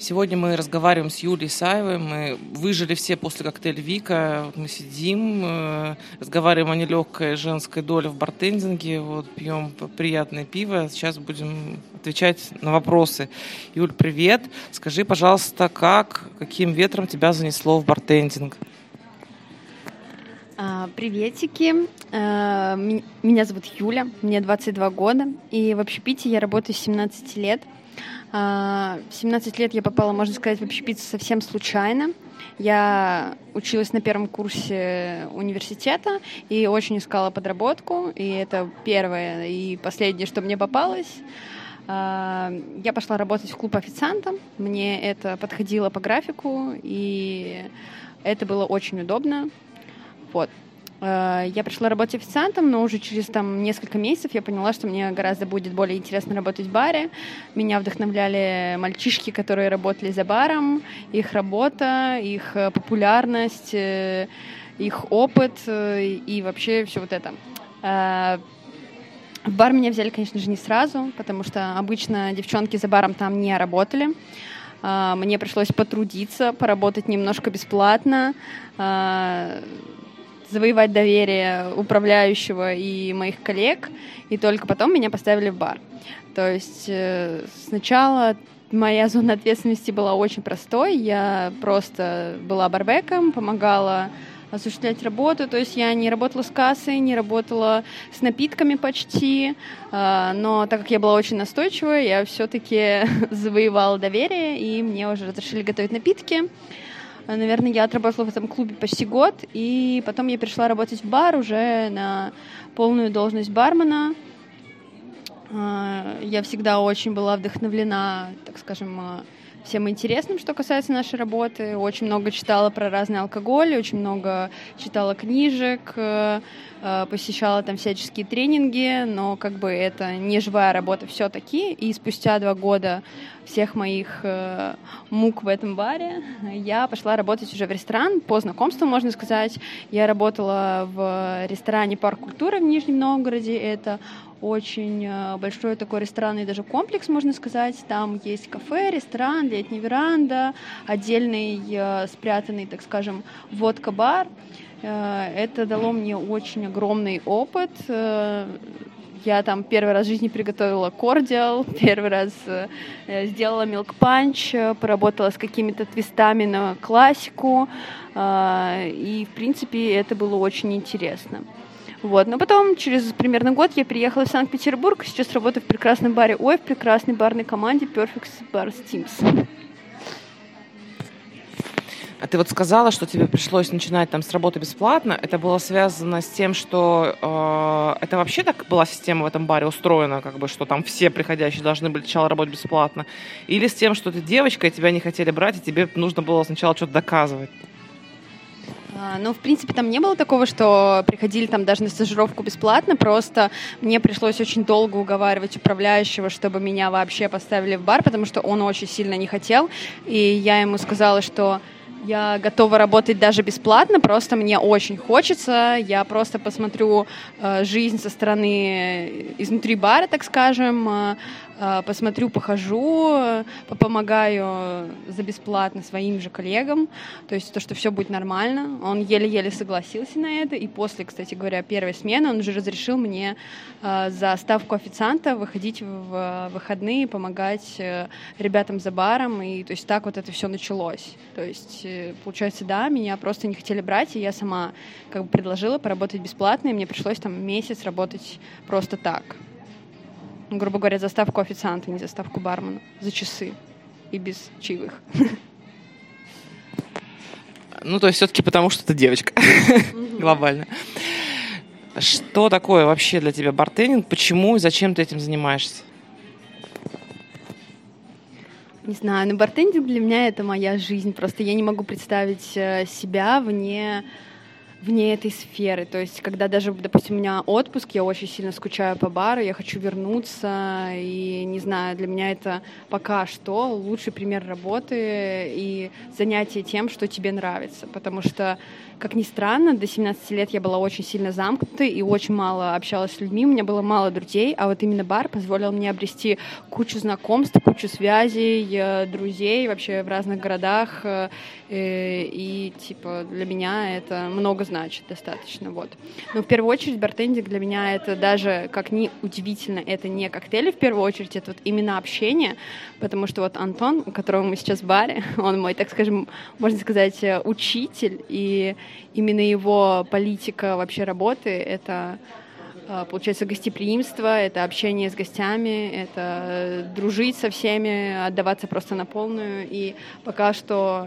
Сегодня мы разговариваем с Юлией Саевой. Мы выжили все после коктейля Вика. Мы сидим, э, разговариваем о нелегкой женской доле в бартендинге, вот, пьем приятное пиво. Сейчас будем отвечать на вопросы. Юль, привет. Скажи, пожалуйста, как, каким ветром тебя занесло в бартендинг? А, приветики. А, меня зовут Юля, мне 22 года, и в общепите я работаю с 17 лет – в 17 лет я попала, можно сказать, в общепит совсем случайно. Я училась на первом курсе университета и очень искала подработку. И это первое и последнее, что мне попалось. А, я пошла работать в клуб официантом. Мне это подходило по графику, и это было очень удобно. Вот. Э, я пришла работать официантом, но уже через там несколько месяцев я поняла, что мне гораздо будет более интересно работать в баре. Меня вдохновляли мальчишки, которые работали за баром, их работа, их э, популярность, э, их опыт и вообще все вот это. В бар меня взяли, конечно же, не сразу, потому что обычно девчонки за баром там не работали. Мне пришлось потрудиться, поработать немножко бесплатно завоевать доверие управляющего и моих коллег, и только потом меня поставили в бар. То есть э, сначала моя зона ответственности была очень простой. Я просто была барбеком, помогала осуществлять работу. То есть я не работала с кассой, не работала с напитками почти, э, но так как я была очень настойчивая, я все-таки завоевала доверие, и мне уже разрешили готовить напитки. А, наверное, я отработала в этом клубе почти год, и потом я пришла работать в бар уже на полную должность бармена. А, я всегда очень была вдохновлена, так скажем, а, всем интересным, что касается нашей работы. Очень много читала про разный алкоголь, очень много читала книжек, э, э, посещала там всяческие тренинги, но как бы это не живая работа все-таки. И спустя два года всех моих э, мук в этом баре я пошла работать уже в ресторан по знакомству, можно сказать. Я работала в ресторане «Парк культуры» в Нижнем Новгороде. Это очень э, большой такой ресторанный даже комплекс, можно сказать. Там есть кафе, ресторан, летняя веранда, отдельный э, спрятанный, так скажем, водка-бар. Э, это дало мне очень огромный опыт. Я там первый раз в жизни приготовила кордиал, первый раз сделала milk punch, поработала с какими-то твистами на классику. И, в принципе, это было очень интересно. Вот. Но потом, через примерно год, я переехала в Санкт-Петербург. Сейчас работаю в прекрасном баре Ой, в прекрасной барной команде Perfect Bar Teams. А ты вот сказала, что тебе пришлось начинать там с работы бесплатно. Это было связано с тем, что э, это вообще так была система в этом баре устроена, как бы, что там все приходящие должны были сначала работать бесплатно, или с тем, что ты девочка и тебя не хотели брать, и тебе нужно было сначала что-то доказывать. А, ну, в принципе, там не было такого, что приходили там даже на стажировку бесплатно, просто мне пришлось очень долго уговаривать управляющего, чтобы меня вообще поставили в бар, потому что он очень сильно не хотел, и я ему сказала, что я готова работать даже бесплатно, просто мне очень хочется. Я просто посмотрю э, жизнь со стороны изнутри бара, так скажем, э, э, посмотрю, похожу, помогаю за бесплатно своим же коллегам. То есть то, что все будет нормально. Он еле-еле согласился на это. И после, кстати говоря, первой смены он уже разрешил мне э, за ставку официанта выходить в выходные, помогать э, ребятам за баром. И то есть так вот это все началось. То есть получается, да, меня просто не хотели брать, и я сама как бы предложила поработать бесплатно, и мне пришлось там месяц работать просто так. Грубо говоря, за ставку официанта, не за ставку бармена, за часы и без чаевых. Ну, то есть все-таки потому, что ты девочка глобально. Что такое вообще для тебя бартендинг? Почему и зачем ты этим занимаешься? Не знаю, но бартендинг для меня это моя жизнь. Просто я не могу представить э, себя вне вне этой сферы. То есть, когда даже, допустим, у меня отпуск, я очень сильно скучаю по бару, я хочу вернуться, и не знаю, для меня это пока что лучший пример работы и занятие тем, что тебе нравится. Потому что как ни странно, до 17 лет я была очень сильно замкнутой и очень мало общалась с людьми, у меня было мало друзей, а вот именно бар позволил мне обрести кучу знакомств, кучу связей, э, друзей вообще в разных городах, э, и типа для меня это много значит достаточно, вот. Но в первую очередь бартендинг для меня это даже, как ни удивительно, это не коктейли в первую очередь, это вот именно общение, потому что вот Антон, у которого мы сейчас в баре, он мой, так скажем, можно сказать, э, учитель, и именно его политика вообще работы — это а, получается гостеприимство, это общение с гостями, это дружить со всеми, отдаваться просто на полную. И пока что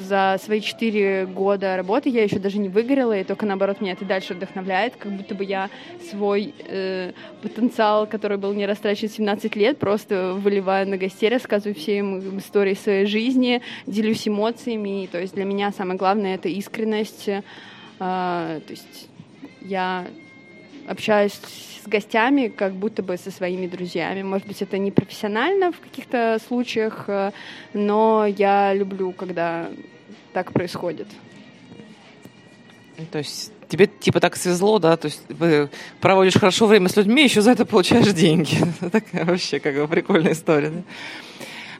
за свои четыре года работы я еще даже не выгорела, и только наоборот меня это дальше вдохновляет, как будто бы я свой э, потенциал, который был не растрачен 17 лет, просто выливаю на гостей, рассказываю все им истории своей жизни, делюсь эмоциями. И, то есть для меня самое главное это искренность. Э, то есть я общаюсь с гостями, как будто бы со своими друзьями. Может быть, это не профессионально в каких-то случаях, э, но я люблю, когда так происходит. То есть тебе типа так свезло, да, то есть проводишь хорошо время с людьми, еще за это получаешь деньги. Такая вообще как бы прикольная история.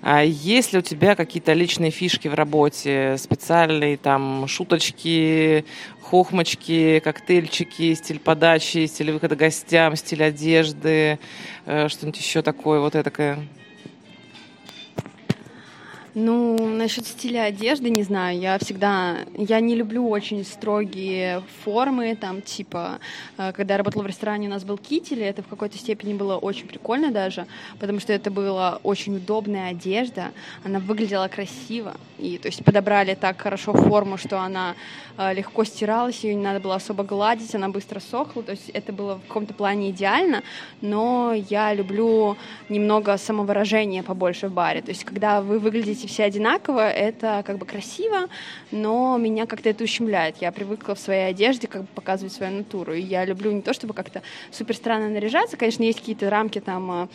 А есть ли у тебя какие-то личные фишки в работе, специальные там шуточки, хохмочки, коктейльчики, стиль подачи, стиль выхода гостям, стиль одежды, э, что-нибудь еще такое, вот это такое? Ну, насчет стиля одежды, не знаю, я всегда, я не люблю очень строгие формы, там, типа, э, когда я работала в ресторане, у нас был китель, и это в какой-то степени было очень прикольно даже, потому что это была очень удобная одежда, она выглядела красиво, и, то есть, подобрали так хорошо форму, что она э, легко стиралась, ее не надо было особо гладить, она быстро сохла, то есть, это было в каком-то плане идеально, но я люблю немного самовыражения побольше в баре, то есть, когда вы выглядите все одинаково, это как бы красиво, но меня как-то это ущемляет. Я привыкла в своей одежде как бы показывать свою натуру. И я люблю не то, чтобы как-то супер странно наряжаться. Конечно, есть какие-то рамки там а,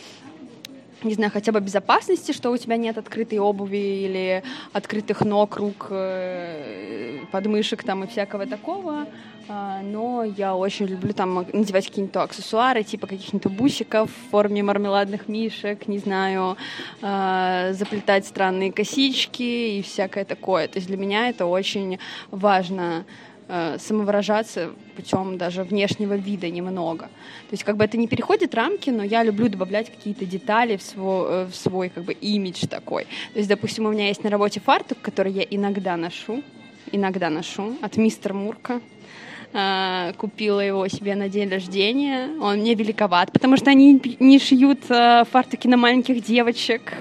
не знаю, хотя бы безопасности, что у тебя нет открытой обуви или открытых ног, рук, э, подмышек там и всякого такого. А, но я очень люблю там надевать какие-то аксессуары, типа каких-нибудь бусиков в форме мармеладных мишек, не знаю, а, заплетать странные косички и всякое такое. То есть для меня это очень важно а, самовыражаться путем даже внешнего вида немного. То есть как бы это не переходит рамки, но я люблю добавлять какие-то детали в свой, э, в свой как бы имидж такой. То есть, допустим, у меня есть на работе фартук, который я иногда ношу, иногда ношу от мистер Мурка. А, купила его себе на день рождения. Он мне великоват, потому что они не шьют а, фартуки на маленьких девочек.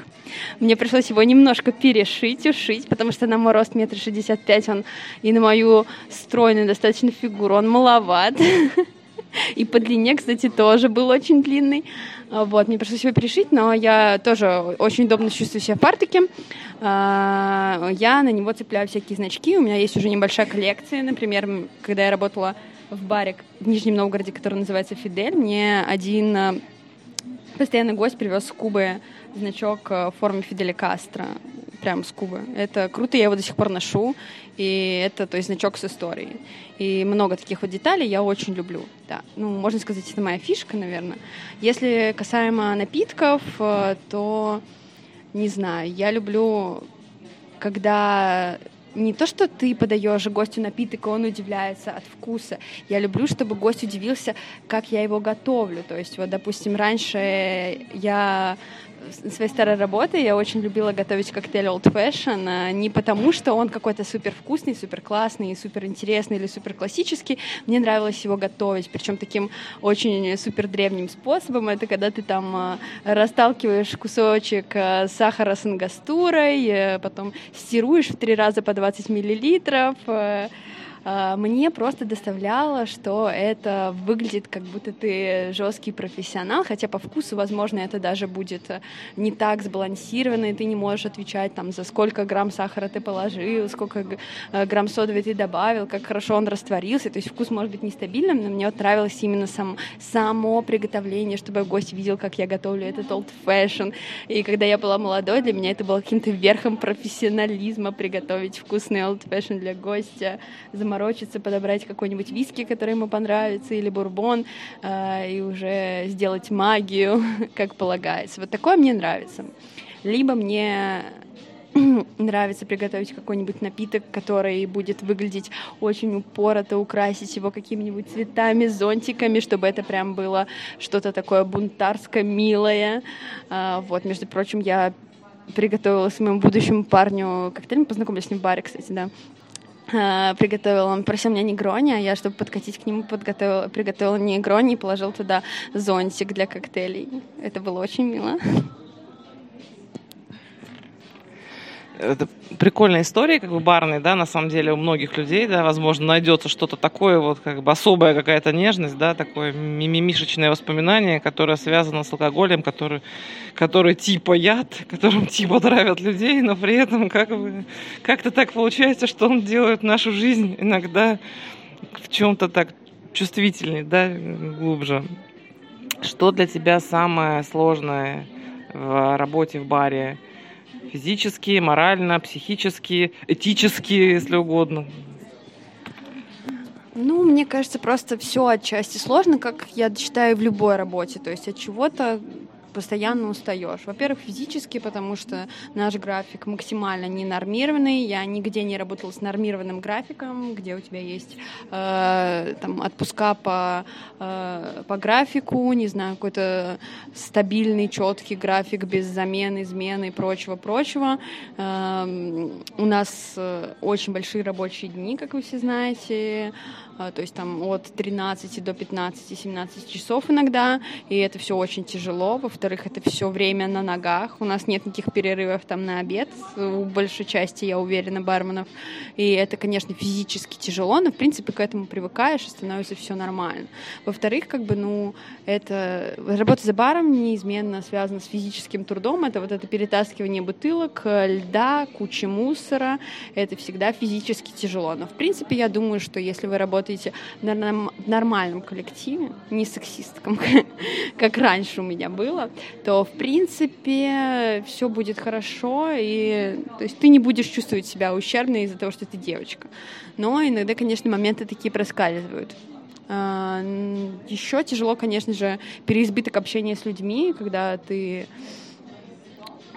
Мне пришлось его немножко перешить, ушить, потому что на мой рост метр шестьдесят пять, он и на мою стройную достаточно фигуру он маловат. И по длине, кстати, тоже был очень длинный. Вот, мне пришлось его перешить, но я тоже очень удобно чувствую себя в фартуке. А, я на него цепляю всякие значки. У меня есть уже небольшая коллекция. Например, когда я работала в баре в Нижнем Новгороде, который называется «Фидель», мне один а, постоянный гость привез с Кубы значок а, в форме Фиделя Кастро прям с Кубы. Это круто, я его до сих пор ношу, и это, то есть, значок с историей. И много таких вот деталей я очень люблю, да. Ну, можно сказать, это моя фишка, наверное. Если касаемо напитков, э, то, не знаю, я люблю, когда не то, что ты подаешь гостю напиток, и он удивляется от вкуса. Я люблю, чтобы гость удивился, как я его готовлю. То есть, вот, допустим, раньше я своей старой работы я очень любила готовить коктейль Old Fashion, а не потому, что он какой-то супер вкусный, супер классный, супер интересный или супер классический. Мне нравилось его готовить, причем таким очень супер древним способом. Это когда ты там а, расталкиваешь кусочек а, сахара с ангастурой, э, потом стируешь в три раза по 20 миллилитров, э, мне просто доставляло, что это выглядит как будто ты жесткий профессионал, хотя по вкусу, возможно, это даже будет не так сбалансировано, и ты не можешь отвечать там за сколько грамм сахара ты положил, сколько э, грамм соды ты добавил, как хорошо он растворился, то есть вкус может быть нестабильным, но мне вот нравилось именно сам, само приготовление, чтобы гость видел, как я готовлю этот old fashion, и когда я была молодой, для меня это было каким-то верхом профессионализма приготовить вкусный old fashion для гостя, заморочиться, подобрать какой-нибудь виски, который ему понравится, или бурбон, э, и уже сделать магию, как полагается. Вот такое мне нравится. Либо мне нравится приготовить какой-нибудь напиток, который будет выглядеть очень упорото, украсить его какими-нибудь цветами, зонтиками, чтобы это прям было что-то такое бунтарское, милое. А, вот, между прочим, я приготовила своему будущему парню коктейль, мы познакомились с ним в баре, кстати, да, приготовил, он просил меня негрони, а я, чтобы подкатить к нему, подготовила, приготовила негрони и положил туда зонтик для коктейлей. Это было очень мило. Это прикольная история, как бы барной, да, на самом деле у многих людей, да, возможно, найдется что-то такое, вот как бы особая какая-то нежность, да, такое мимимишечное воспоминание, которое связано с алкоголем, который, который типа яд, которым типа травят людей, но при этом как бы как-то так получается, что он делает нашу жизнь иногда в чем-то так чувствительнее, да, глубже. Что для тебя самое сложное в работе в баре? Физически, морально, психически, этически, если угодно. Ну, мне кажется, просто все отчасти сложно, как я считаю в любой работе. То есть от чего-то постоянно устаешь. Во-первых, физически, потому что наш график максимально ненормированный. Я нигде не работала с нормированным графиком, где у тебя есть э, там, отпуска по, э, по графику, не знаю, какой-то стабильный, четкий график без замены, измены и прочего-прочего. Э, у нас э, очень большие рабочие дни, как вы все знаете. А, то есть там от 13 до 15-17 часов иногда, и это все очень тяжело. Во-вторых, это все время на ногах, у нас нет никаких перерывов там на обед, у большей части, я уверена, барменов, и это, конечно, физически тяжело, но, в принципе, к этому привыкаешь, и становится все нормально. Во-вторых, как бы, ну, это работа за баром неизменно связана с физическим трудом, это вот это перетаскивание бутылок, льда, кучи мусора, это всегда физически тяжело. Но, в принципе, я думаю, что если вы работаете работаете в нормальном коллективе, не сексистком, как раньше у меня было, то, в принципе, все будет хорошо, и то есть ты не будешь чувствовать себя ущербной из-за того, что ты девочка. Но иногда, конечно, моменты такие проскальзывают. А, Еще тяжело, конечно же, переизбыток общения с людьми, когда ты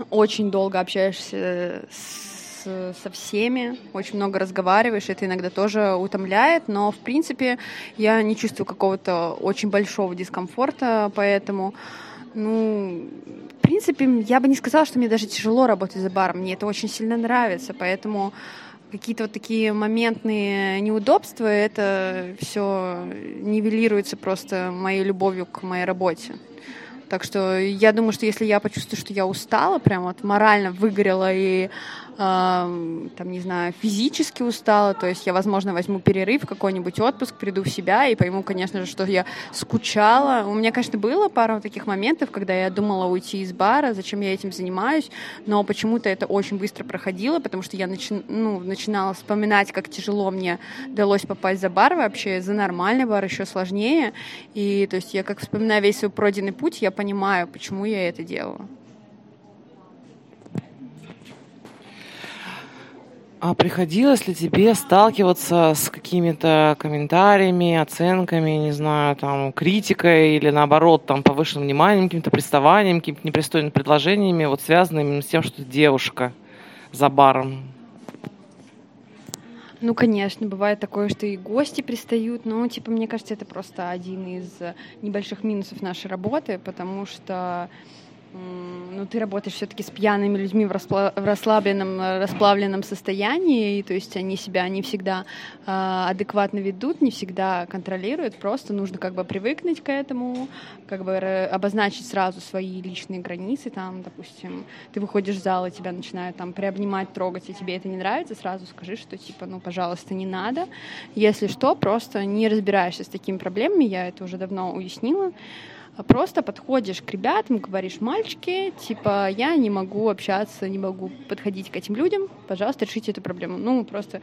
очень долго общаешься с со всеми, очень много разговариваешь, это иногда тоже утомляет, но, в принципе, я не чувствую какого-то очень большого дискомфорта, поэтому, ну, в принципе, я бы не сказала, что мне даже тяжело работать за баром, мне это очень сильно нравится, поэтому какие-то вот такие моментные неудобства, это все нивелируется просто моей любовью к моей работе. Так что я думаю, что если я почувствую, что я устала, прям вот морально выгорела и там, не знаю, физически устала, то есть я, возможно, возьму перерыв, какой-нибудь отпуск, приду в себя и пойму, конечно же, что я скучала. У меня, конечно, было пару таких моментов, когда я думала уйти из бара, зачем я этим занимаюсь, но почему-то это очень быстро проходило, потому что я начи... ну, начинала вспоминать, как тяжело мне удалось попасть за бар вообще, за нормальный бар еще сложнее, и то есть я как вспоминаю весь свой пройденный путь, я понимаю, почему я это делала. А приходилось ли тебе сталкиваться с какими-то комментариями, оценками, не знаю, там, критикой или наоборот, там, повышенным вниманием, каким-то приставанием, какими-то непристойными предложениями, вот связанными с тем, что ты девушка за баром? Ну, конечно, бывает такое, что и гости пристают, но, типа, мне кажется, это просто один из небольших минусов нашей работы, потому что ну, ты работаешь все-таки с пьяными людьми в, распла- в расслабленном, расплавленном состоянии, и, то есть они себя не всегда э, адекватно ведут, не всегда контролируют, просто нужно как бы привыкнуть к этому, как бы обозначить сразу свои личные границы, там, допустим, ты выходишь в зал, и тебя начинают там приобнимать, трогать, и тебе это не нравится, сразу скажи, что типа, ну, пожалуйста, не надо. Если что, просто не разбираешься с такими проблемами, я это уже давно уяснила, просто подходишь к ребятам, говоришь, мальчики, типа, я не могу общаться, не могу подходить к этим людям, пожалуйста, решите эту проблему. Ну, просто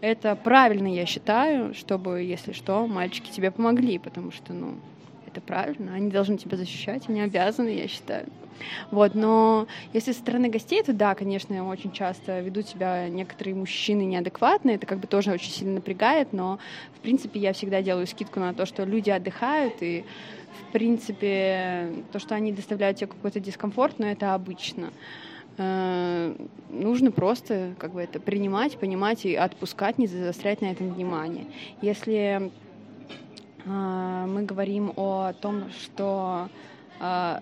это правильно, я считаю, чтобы, если что, мальчики тебе помогли, потому что, ну, это правильно, они должны тебя защищать, они обязаны, я считаю. Вот, но если со стороны гостей, то да, конечно, очень часто ведут себя некоторые мужчины неадекватно, это как бы тоже очень сильно напрягает, но в принципе я всегда делаю скидку на то, что люди отдыхают, и в принципе, то, что они доставляют тебе какой-то дискомфорт, но это обычно. Э, нужно просто как бы это принимать, понимать и отпускать, не заострять на этом внимание. Если э, мы говорим о том, что э,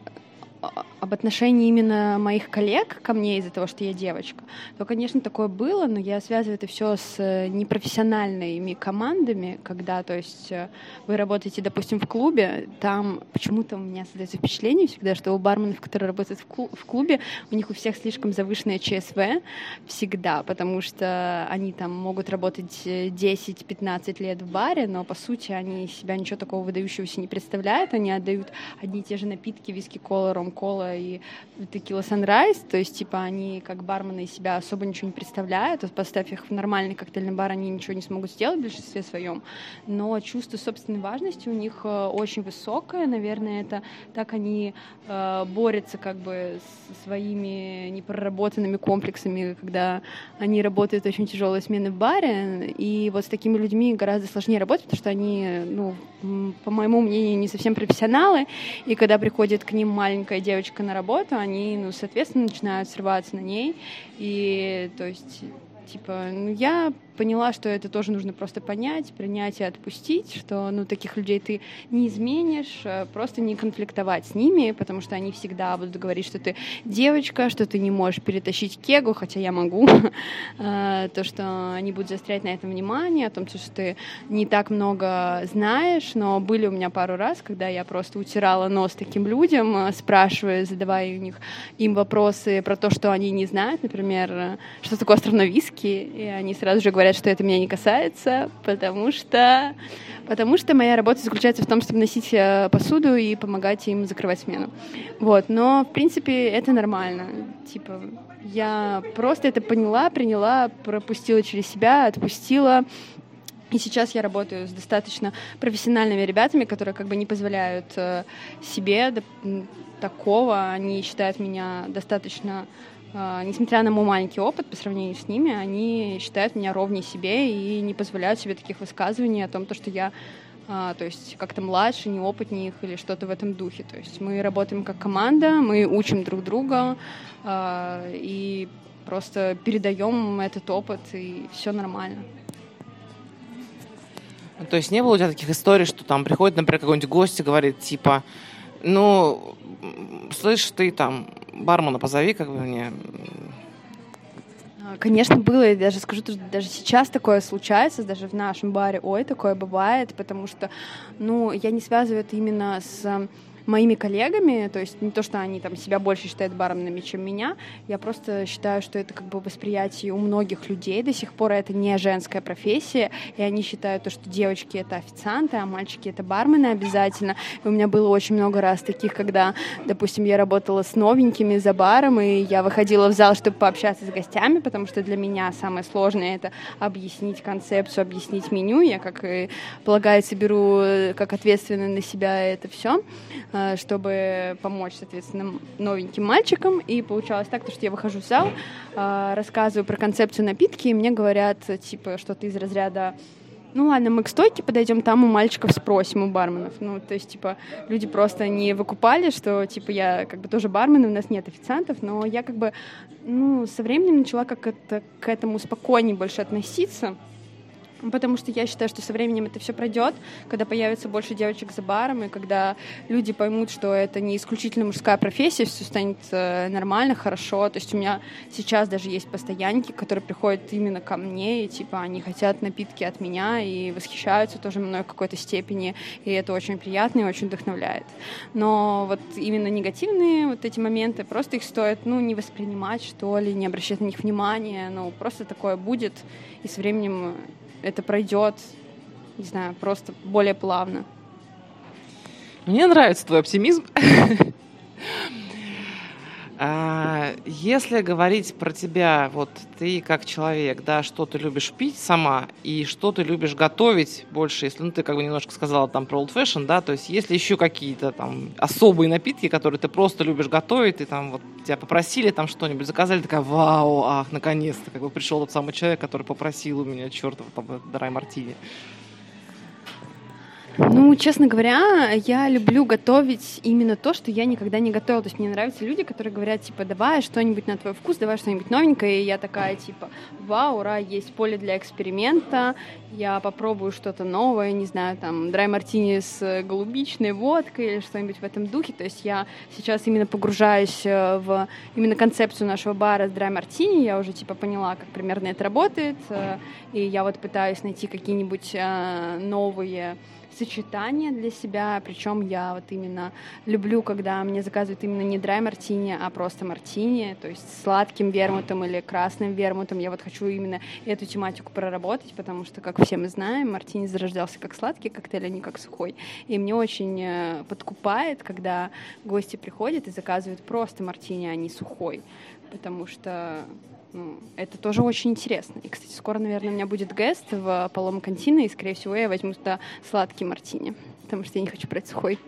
об отношении именно моих коллег ко мне из-за того, что я девочка, то, конечно, такое было, но я связываю это все с э, непрофессиональными командами, когда, то есть, э, вы работаете, допустим, в клубе, там почему-то у меня создается впечатление всегда, что у барменов, которые работают в клубе, у них у всех слишком завышенное ЧСВ всегда, потому что они там могут работать 10-15 э, лет в баре, но, по сути, они себя ничего такого выдающегося не представляют, они отдают одни и те же напитки, виски, кола, ром, кола и текила Sunrise, то есть, типа, они как бармены себя особо ничего не представляют, вот поставь их в нормальный коктейльный бар, они ничего не смогут сделать в большинстве своем, но чувство собственной важности у них э, очень высокое, наверное, это так они э, борются как бы со своими непроработанными комплексами, когда они работают очень тяжелые смены в баре, и вот с такими людьми гораздо сложнее работать, потому что они, ну, по моему мнению, не совсем профессионалы, и когда приходит к ним маленькая девочка на работу, они, ну, соответственно, начинают срываться на ней. И, то есть, типа, ну, я поняла, что это тоже нужно просто понять, принять и отпустить, что ну, таких людей ты не изменишь, э, просто не конфликтовать с ними, потому что они всегда будут говорить, что ты девочка, что ты не можешь перетащить кегу, хотя я могу, э, то, что они будут заострять на этом внимание, о том, что ты не так много знаешь, но были у меня пару раз, когда я просто утирала нос таким людям, э, спрашивая, задавая у них им вопросы про то, что они не знают, например, что такое островной виски, и они сразу же говорят, говорят, что это меня не касается, потому что, потому что моя работа заключается в том, чтобы носить э, посуду и помогать им закрывать смену. Вот, но, в принципе, это нормально. Типа, я просто это поняла, приняла, пропустила через себя, отпустила. И сейчас я работаю с достаточно профессиональными ребятами, которые как бы не позволяют э, себе такого. Они считают меня достаточно несмотря на мой маленький опыт по сравнению с ними, они считают меня ровней себе и не позволяют себе таких высказываний о том, что я а, то есть как-то младше, неопытнее их или что-то в этом духе. То есть мы работаем как команда, мы учим друг друга а, и просто передаем этот опыт, и все нормально. То есть не было у тебя таких историй, что там приходит, например, какой-нибудь гость и говорит, типа, ну, слышь, ты там бармена позови, как бы мне. А, конечно, было, и даже скажу, что даже сейчас такое случается, даже в нашем баре, ой, такое бывает, потому что, ну, я не связываю это именно с моими коллегами, то есть не то, что они там себя больше считают барменами, чем меня, я просто считаю, что это как бы восприятие у многих людей до сих пор это не женская профессия, и они считают то, что девочки это официанты, а мальчики это бармены обязательно. И у меня было очень много раз таких, когда, допустим, я работала с новенькими за баром, и я выходила в зал, чтобы пообщаться с гостями, потому что для меня самое сложное это объяснить концепцию, объяснить меню. Я, как и полагается, беру э, как ответственно на себя это все. Э, чтобы помочь, соответственно, новеньким мальчикам. И получалось так, что я выхожу в зал, э, рассказываю про концепцию напитки, и мне говорят, типа, что-то из разряда ну ладно, мы к стойке подойдем, там у мальчиков спросим, у барменов. Ну, то есть, типа, люди просто не выкупали, что, типа, я как бы тоже бармен, у нас нет официантов, но я как бы, ну, со временем начала как это, к этому спокойнее больше относиться Потому что я считаю, что со временем это все пройдет, когда появится больше девочек за баром, и когда люди поймут, что это не исключительно мужская профессия, все станет э, нормально, хорошо. То есть у меня сейчас даже есть постоянники, которые приходят именно ко мне, и типа они хотят напитки от меня и восхищаются тоже мной в какой-то степени, и это очень приятно и очень вдохновляет. Но вот именно негативные вот эти моменты, просто их стоит, ну, не воспринимать, что ли, не обращать на них внимания, ну, просто такое будет, и со временем это пройдет, не знаю, просто более плавно. Мне нравится твой оптимизм. А, если говорить про тебя, вот ты как человек, да, что ты любишь пить сама и что ты любишь готовить больше, если, ну, ты как бы немножко сказала там про old fashion, да, то есть если еще какие-то там особые напитки, которые ты просто любишь готовить, ты там вот тебя попросили там что-нибудь, заказали, такая, вау, ах, наконец-то, как бы пришел тот самый человек, который попросил у меня чертов там драй мартини. Ну, честно говоря, я люблю готовить именно то, что я никогда не готовила. То есть мне нравятся люди, которые говорят, типа, давай что-нибудь на твой вкус, давай что-нибудь новенькое. И я такая, типа, вау, ура, есть поле для эксперимента, я попробую что-то новое, не знаю, там, драй-мартини с голубичной водкой или что-нибудь в этом духе. То есть я сейчас именно погружаюсь э, в именно концепцию нашего бара с драй-мартини. Я уже, типа, поняла, как примерно это работает. Э, и я вот пытаюсь найти какие-нибудь э, новые сочетание для себя, причем я вот именно люблю, когда мне заказывают именно не драй мартини, а просто мартини, то есть сладким вермутом или красным вермутом. Я вот хочу именно эту тематику проработать, потому что, как все мы знаем, мартини зарождался как сладкий коктейль, а не как сухой. И мне очень э, подкупает, когда гости приходят и заказывают просто мартини, а не сухой, потому что это тоже очень интересно. И, кстати, скоро, наверное, у меня будет гест в Палом Кантино, и, скорее всего, я возьму туда сладкий мартини, потому что я не хочу брать сухой.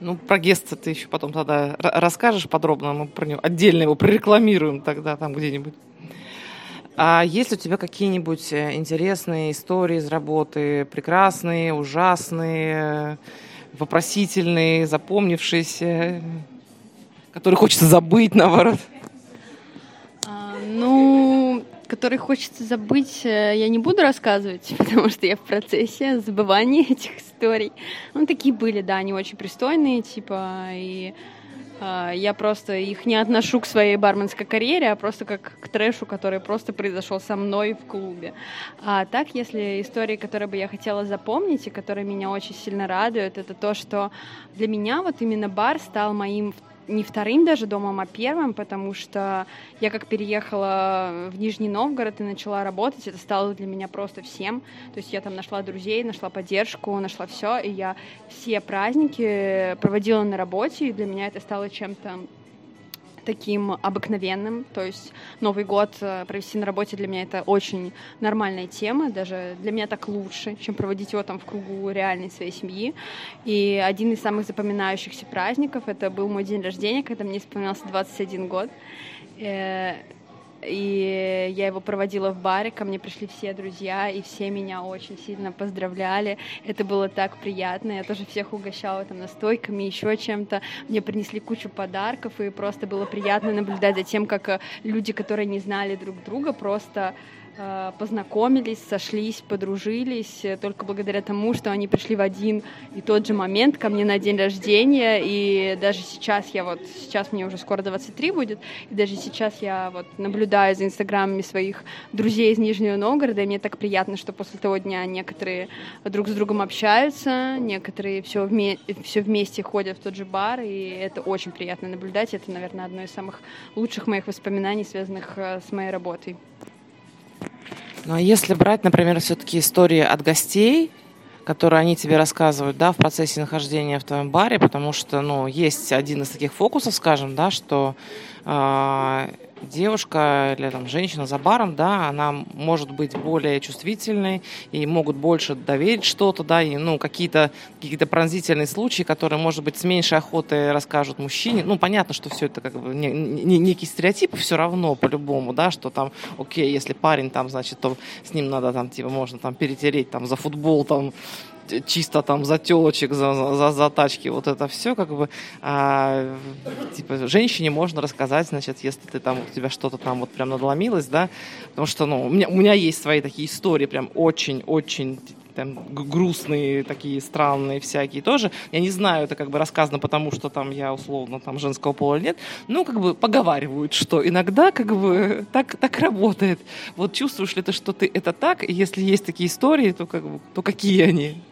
Ну, про геста ты еще потом тогда расскажешь подробно, мы про него отдельно его прорекламируем тогда там где-нибудь. А есть у тебя какие-нибудь э, интересные истории из работы, прекрасные, ужасные, вопросительные, запомнившиеся, которые хочется забыть, наоборот? Который хочется забыть, э, я не буду рассказывать, потому что я в процессе забывания этих историй. Ну, такие были, да, они очень пристойные, типа, и э, я просто их не отношу к своей барменской карьере, а просто как к трэшу, который просто произошел со мной в клубе. А так, если истории, которые бы я хотела запомнить и которые меня очень сильно радуют, это то, что для меня вот именно бар стал моим не вторым даже домом, а первым, потому что я как переехала в Нижний Новгород и начала работать, это стало для меня просто всем. То есть я там нашла друзей, нашла поддержку, нашла все, и я все праздники проводила на работе, и для меня это стало чем-то таким обыкновенным. То есть Новый год э, провести на работе для меня это очень нормальная тема, даже для меня так лучше, чем проводить его там в кругу реальной своей семьи. И один из самых запоминающихся праздников это был мой день рождения, когда мне исполнялся 21 год. И я его проводила в баре, ко мне пришли все друзья, и все меня очень сильно поздравляли. Это было так приятно, я тоже всех угощала там настойками, еще чем-то. Мне принесли кучу подарков, и просто было приятно наблюдать за тем, как э, люди, которые не знали друг друга, просто познакомились, сошлись, подружились э, только благодаря тому, что они пришли в один и тот же момент ко мне на день рождения. И даже сейчас я вот, сейчас мне уже скоро 23 будет, и даже сейчас я вот наблюдаю за инстаграмами своих друзей из Нижнего Новгорода, и мне так приятно, что после того дня некоторые друг с другом общаются, некоторые все, вме все вместе ходят в тот же бар, и это очень приятно наблюдать. Это, наверное, одно из самых лучших моих воспоминаний, связанных э, с моей работой. Ну а если брать, например, все-таки истории от гостей, которые они тебе рассказывают, да, в процессе нахождения в твоем баре, потому что, ну, есть один из таких фокусов, скажем, да, что девушка или там женщина за баром, да, она может быть более чувствительной и могут больше доверить что-то, да, и, ну, какие-то какие пронзительные случаи, которые, может быть, с меньшей охотой расскажут мужчине. Ну, понятно, что все это как бы не, не, некий стереотип все равно по-любому, да, что там, окей, если парень там, значит, то с ним надо там, типа, можно там перетереть там за футбол там чисто там за телочек, за, за, за тачки, вот это все, как бы, а, типа, женщине можно рассказать, значит, если ты там, у тебя что-то там вот прям надломилось, да, потому что, ну, у меня, у меня есть свои такие истории, прям очень-очень там грустные такие странные всякие тоже. Я не знаю, это как бы рассказано потому, что там я условно там женского пола нет. Ну, как бы поговаривают, что иногда как бы так, так работает. Вот чувствуешь ли ты, что ты это так? И если есть такие истории, то, как бы, то какие они?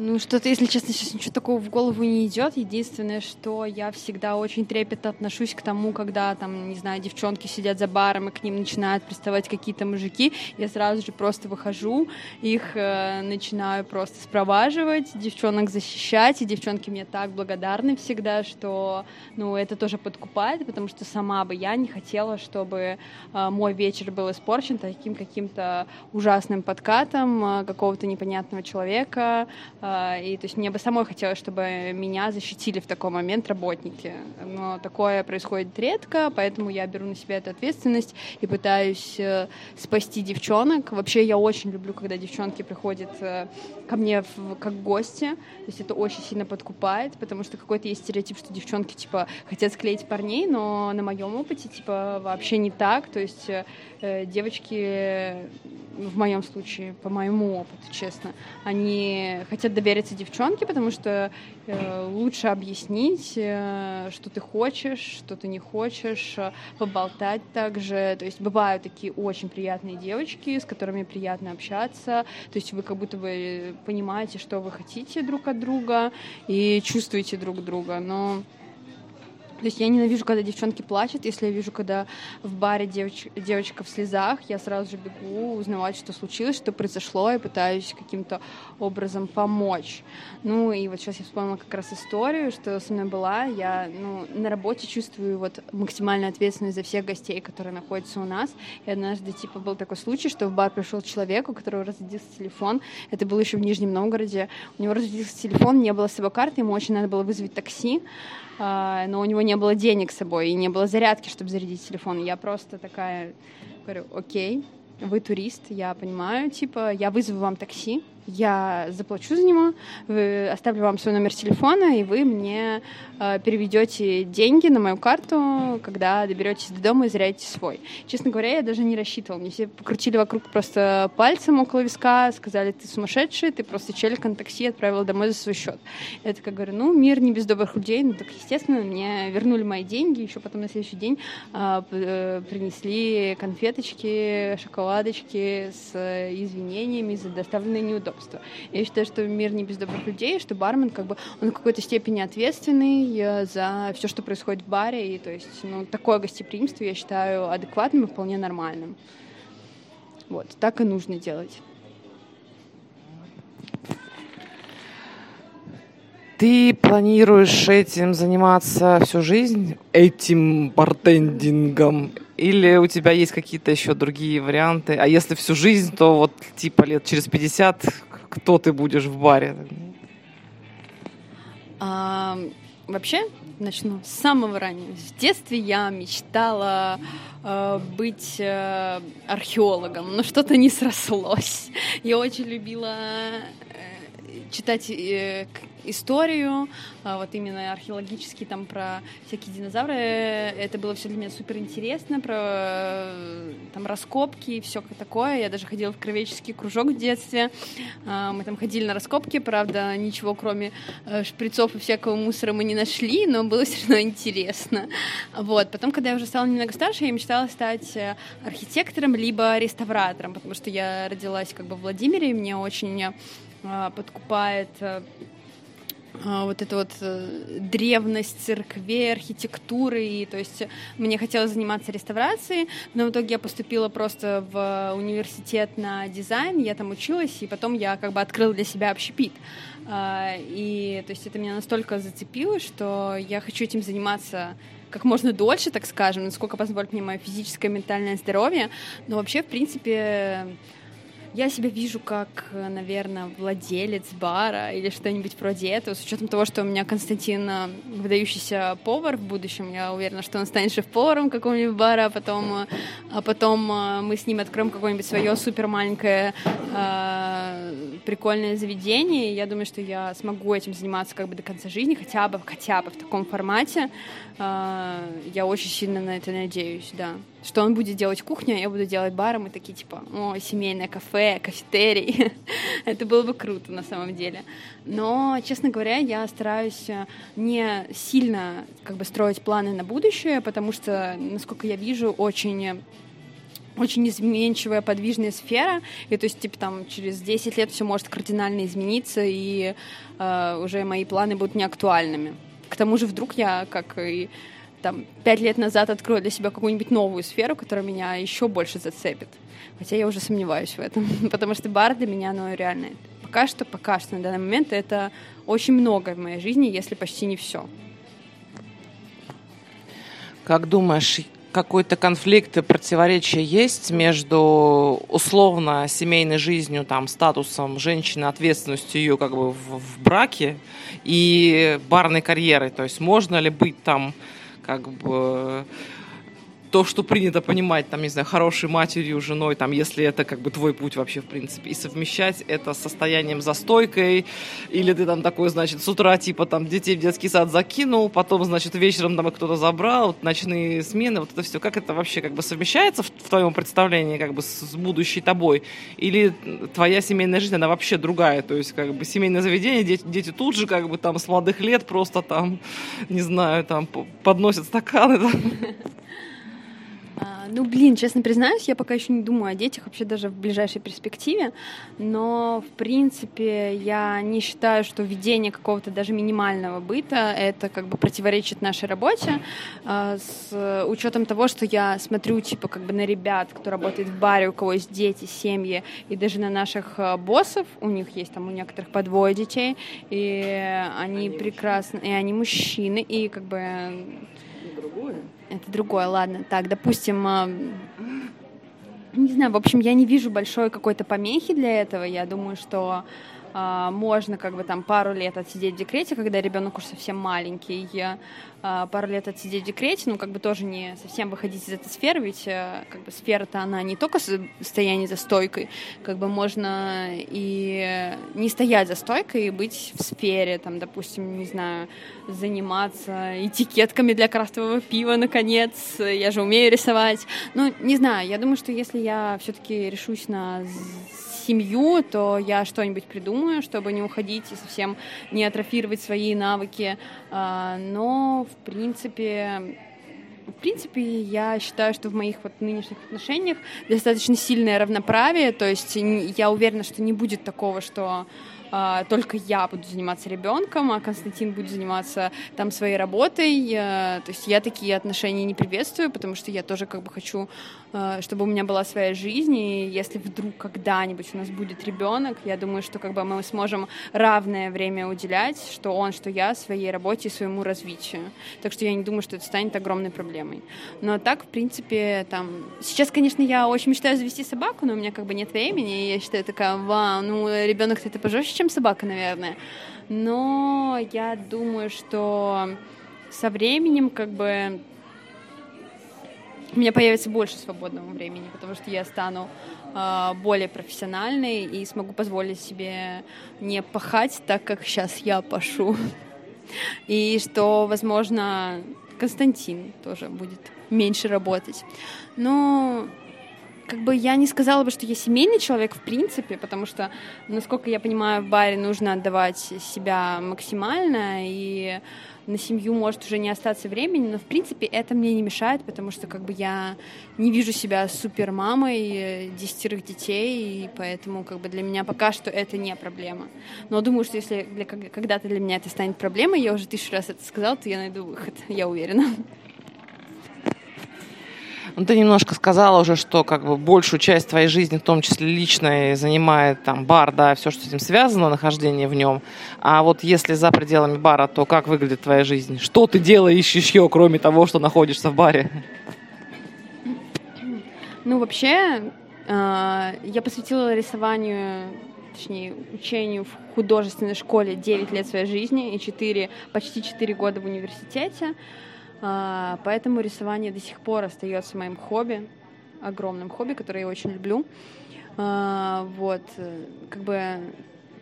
Ну, что-то, если честно, сейчас ничего такого в голову не идет. Единственное, что я всегда очень трепетно отношусь к тому, когда там, не знаю, девчонки сидят за баром, и к ним начинают приставать какие-то мужики. Я сразу же просто выхожу, их э, начинаю просто спроваживать, девчонок защищать, и девчонки мне так благодарны всегда, что, ну, это тоже подкупает, потому что сама бы я не хотела, чтобы э, мой вечер был испорчен таким каким-то ужасным подкатом э, какого-то непонятного человека, э, и то есть мне бы самой хотелось, чтобы меня защитили в такой момент работники. Но такое происходит редко, поэтому я беру на себя эту ответственность и пытаюсь э, спасти девчонок. Вообще я очень люблю, когда девчонки приходят э, ко мне в, как гости. То есть это очень сильно подкупает, потому что какой-то есть стереотип, что девчонки типа хотят склеить парней, но на моем опыте типа вообще не так. То есть э, девочки в моем случае, по моему опыту, честно, они хотят довериться девчонке, потому что э, лучше объяснить, э, что ты хочешь, что ты не хочешь, э, поболтать также. То есть бывают такие очень приятные девочки, с которыми приятно общаться. То есть вы как будто бы понимаете, что вы хотите друг от друга и чувствуете друг друга. Но то есть я ненавижу, когда девчонки плачут. Если я вижу, когда в баре девоч... девочка в слезах, я сразу же бегу узнавать, что случилось, что произошло, и пытаюсь каким-то образом помочь. Ну и вот сейчас я вспомнила как раз историю, что со мной была. Я ну, на работе чувствую вот максимальную ответственность за всех гостей, которые находятся у нас. И однажды типа был такой случай, что в бар пришел человек, у которого разрядился телефон. Это было еще в Нижнем Новгороде. У него разрядился телефон, не было с собой карты, ему очень надо было вызвать такси. А, но у него не было денег с собой и не было зарядки, чтобы зарядить телефон. Я просто такая говорю, окей, вы турист, я понимаю, типа, я вызову вам такси, я заплачу за него, оставлю вам свой номер телефона, и вы мне э, переведете деньги на мою карту, когда доберетесь до дома и зарядите свой. Честно говоря, я даже не рассчитывала. Мне все покрутили вокруг просто пальцем около виска, сказали, ты сумасшедший, ты просто челик на такси отправила домой за свой счет. Я такая говорю, ну, мир не без добрых людей, ну, так, естественно, мне вернули мои деньги, еще потом на следующий день э, принесли конфеточки, шоколадочки с извинениями за доставленные неудобства удобства. Я считаю, что мир не без добрых людей, что бармен как бы он в какой-то степени ответственный э, за все, что происходит в баре, и то есть ну, такое гостеприимство я считаю адекватным и вполне нормальным. Вот, так и нужно делать. Ты планируешь этим заниматься всю жизнь, этим бартендингом, или у тебя есть какие-то еще другие варианты? А если всю жизнь, то вот типа лет через 50 кто ты будешь в баре? А, вообще, начну с самого раннего. В детстве я мечтала э, быть э, археологом, но что-то не срослось. Я очень любила читать э, историю, а, вот именно археологически там про всякие динозавры. Это было все для меня супер интересно, про э, там раскопки и все такое. Я даже ходила в кровеческий кружок в детстве. А, мы там ходили на раскопки, правда, ничего кроме э, шприцов и всякого мусора мы не нашли, но было все равно интересно. Вот. Потом, когда я уже стала немного старше, я мечтала стать архитектором либо реставратором, потому что я родилась как бы в Владимире, и мне очень подкупает а, вот эта вот э, древность церквей, архитектуры, и то есть мне хотелось заниматься реставрацией, но в итоге я поступила просто в университет на дизайн, я там училась, и потом я как бы открыла для себя общепит. А, и то есть это меня настолько зацепило, что я хочу этим заниматься как можно дольше, так скажем, насколько позволит мне мое физическое и ментальное здоровье. Но вообще, в принципе, я себя вижу как, наверное, владелец бара или что-нибудь вроде этого, с учетом того, что у меня Константин э, выдающийся повар в будущем. Я уверена, что он станет шеф-поваром какого-нибудь бара, а потом, э, а потом э, мы с ним откроем какое-нибудь свое супер маленькое прикольное заведение. Я думаю, что я смогу этим заниматься как бы до конца жизни, хотя бы, хотя бы в таком формате. Я очень сильно на это надеюсь, да. Что он будет делать кухню, а я буду делать баром, и такие типа, о, семейное кафе, кафетерий. это было бы круто на самом деле. Но, честно говоря, я стараюсь э, не сильно как бы строить планы на будущее, потому что, насколько я вижу, очень очень изменчивая, подвижная сфера, и то есть, типа, там, через 10 лет все может кардинально измениться, и э, уже мои планы будут неактуальными. К тому же вдруг я, как и там, пять лет назад открою для себя какую-нибудь новую сферу, которая меня еще больше зацепит. Хотя я уже сомневаюсь в этом, потому что бар для меня, ну, реально, пока что, пока что на данный момент это очень много в моей жизни, если почти не все. Как думаешь, какой-то конфликт противоречие есть между условно семейной жизнью, там, статусом женщины, ответственностью ее как бы в, в браке и барной карьерой? То есть можно ли быть там как бы то, что принято понимать, там, не знаю, хорошей матерью, женой, там, если это как бы твой путь вообще, в принципе, и совмещать это с состоянием застойкой, или ты там такой, значит, с утра, типа, там, детей в детский сад закинул, потом, значит, вечером там кто-то забрал, вот, ночные смены, вот это все, как это вообще как бы совмещается в, в твоем представлении, как бы, с, с будущей тобой, или твоя семейная жизнь, она вообще другая, то есть, как бы, семейное заведение, дети, дети тут же, как бы, там, с молодых лет просто там, не знаю, там, подносят стаканы, там. Ну, блин, честно признаюсь, я пока еще не думаю о детях вообще даже в ближайшей перспективе, но, в принципе, я не считаю, что введение какого-то даже минимального быта это как бы противоречит нашей работе, а, с учетом того, что я смотрю, типа, как бы на ребят, кто работает в баре, у кого есть дети, семьи, и даже на наших а, боссов, у них есть там у некоторых по двое детей, и они прекрасны, и они мужчины, и как бы... Другое это другое, ладно. Так, допустим, а, не знаю, в общем, я не вижу большой какой-то помехи для этого. Я думаю, что можно как бы там пару лет отсидеть в декрете, когда ребенок уж совсем маленький, а, пару лет отсидеть в декрете, ну как бы тоже не совсем выходить из этой сферы, ведь э, как бы сфера-то она не только состояние за стойкой, как бы можно и не стоять за стойкой и быть в сфере, там, допустим, не знаю, заниматься этикетками для крафтового пива, наконец, я же умею рисовать, ну не знаю, я думаю, что если я все-таки решусь на семью, то я что-нибудь придумаю, чтобы не уходить и совсем не атрофировать свои навыки. А, но, в принципе, в принципе, я считаю, что в моих вот нынешних отношениях достаточно сильное равноправие, то есть я уверена, что не будет такого, что а, только я буду заниматься ребенком, а Константин будет заниматься там своей работой. А, то есть я такие отношения не приветствую, потому что я тоже как бы хочу, а, чтобы у меня была своя жизнь, и если вдруг когда-нибудь у нас будет ребенок, я думаю, что как бы мы сможем равное время уделять, что он, что я, своей работе и своему развитию. Так что я не думаю, что это станет огромной проблемой. Но так, в принципе, там... Сейчас, конечно, я очень мечтаю завести собаку, но у меня как бы нет времени, и я считаю такая, вау, ну, ребенок это пожестче, чем собака, наверное. Но я думаю, что со временем как бы у меня появится больше свободного времени, потому что я стану э, более профессиональной и смогу позволить себе не пахать так, как сейчас я пашу. И что, возможно, Константин тоже будет меньше работать. Но как бы я не сказала бы, что я семейный человек в принципе, потому что, насколько я понимаю, в баре нужно отдавать себя максимально, и на семью может уже не остаться времени, но в принципе это мне не мешает, потому что как бы я не вижу себя супер мамой десятерых детей, и поэтому как бы для меня пока что это не проблема. Но думаю, что если для, когда-то для меня это станет проблемой, я уже тысячу раз это сказала, то я найду выход, я уверена. Ну, ты немножко сказала уже, что как бы большую часть твоей жизни, в том числе личной, занимает там бар, да, все, что с этим связано, нахождение в нем. А вот если за пределами бара, то как выглядит твоя жизнь? Что ты делаешь еще, кроме того, что находишься в баре? Ну, вообще, А, я посвятила рисованию точнее, учению в художественной школе 9 лет своей жизни и 4, почти 4 года в университете. А, поэтому рисование до сих пор остается моим хобби, огромным хобби, которое я очень люблю. А, вот, как бы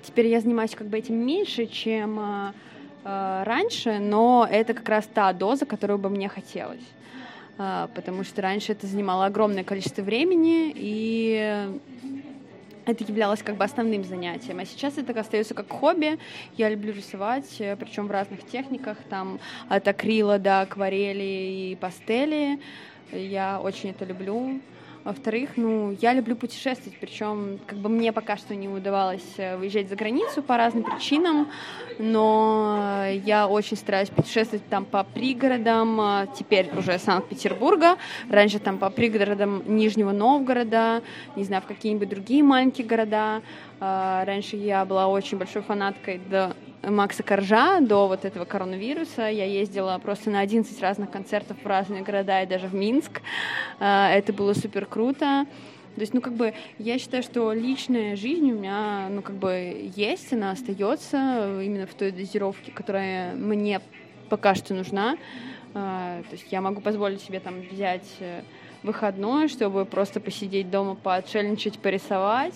теперь я занимаюсь как бы этим меньше, чем а, раньше, но это как раз та доза, которую бы мне хотелось. Потому что раньше это занимало огромное количество времени, и это являлось как бы основным занятием. А сейчас это остается как хобби. Я люблю рисовать, э, причем в разных техниках, там от акрила до акварели и пастели. Я очень это люблю. Во-вторых, ну, я люблю путешествовать, причем как бы мне пока что не удавалось э, выезжать за границу по разным причинам, но я очень стараюсь путешествовать там по пригородам, э, теперь уже Санкт-Петербурга, раньше там по пригородам Нижнего Новгорода, не знаю, в какие-нибудь другие маленькие города. Э, раньше я была очень большой фанаткой до Макса Коржа до вот этого коронавируса. Я ездила просто на 11 разных концертов в разные города и даже в Минск. А, это было супер круто. То есть, ну, как бы, я считаю, что личная жизнь у меня, ну, как бы, есть, она остается именно в той дозировке, которая мне пока что нужна. А, то есть я могу позволить себе там взять э, выходной, чтобы просто посидеть дома, поотшельничать, порисовать.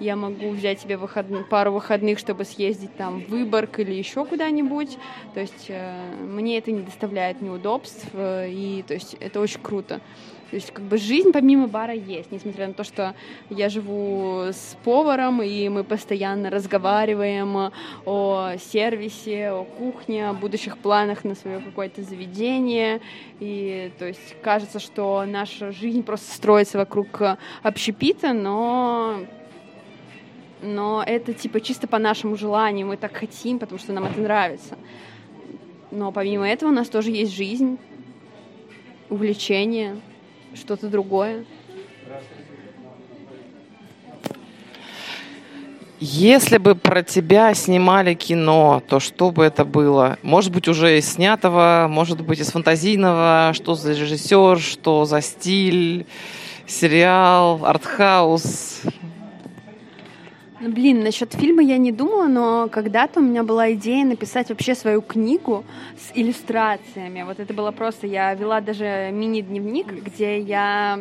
Я могу взять себе выход... пару выходных, чтобы съездить там в Выборг или еще куда-нибудь. То есть э, мне это не доставляет неудобств, э, и то есть это очень круто. То есть как бы жизнь помимо бара есть, несмотря на то, что я живу с поваром, и мы постоянно разговариваем о сервисе, о кухне, о будущих планах на свое какое-то заведение. И то есть кажется, что наша жизнь просто строится вокруг общепита, но но это типа чисто по нашему желанию, мы так хотим, потому что нам это нравится. Но помимо этого у нас тоже есть жизнь, увлечения, что-то другое. Если бы про тебя снимали кино, то что бы это было? Может быть, уже из снятого, может быть, из фантазийного, что за режиссер, что за стиль, сериал, артхаус? Ну, блин, насчет фильма я не думала, но когда-то у меня была идея написать вообще свою книгу с иллюстрациями. Вот это было просто, я вела даже мини-дневник, где я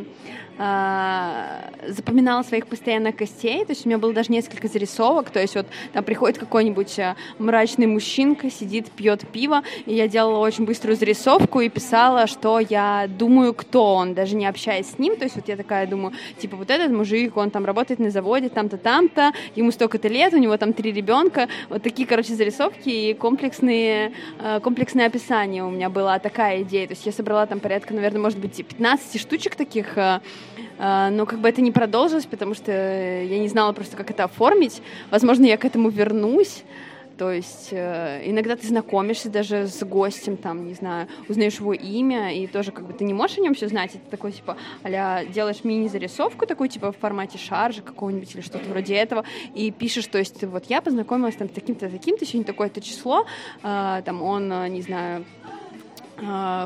а, запоминала своих постоянных гостей, то есть у меня было даже несколько зарисовок, то есть вот там приходит какой-нибудь а, мрачный мужчинка, сидит, пьет пиво, и я делала очень быструю зарисовку и писала, что я думаю, кто он, даже не общаясь с ним, то есть вот я такая думаю, типа вот этот мужик, он там работает на заводе, там-то, там-то, ему столько-то лет, у него там три ребенка, вот такие, короче, зарисовки и комплексные, а, комплексное описание у меня была такая идея, то есть я собрала там порядка, наверное, может быть, 15 штучек таких но как бы это не продолжилось, потому что я не знала просто, как это оформить. Возможно, я к этому вернусь. То есть э, иногда ты знакомишься даже с гостем, там, не знаю, узнаешь его имя, и тоже как бы ты не можешь о нем все знать, это такой, типа, а делаешь мини-зарисовку такой, типа, в формате шаржа какого-нибудь или что-то вроде этого, и пишешь, то есть, вот я познакомилась там с таким-то, таким-то, сегодня такое-то число, э, там, он, э, не знаю, а,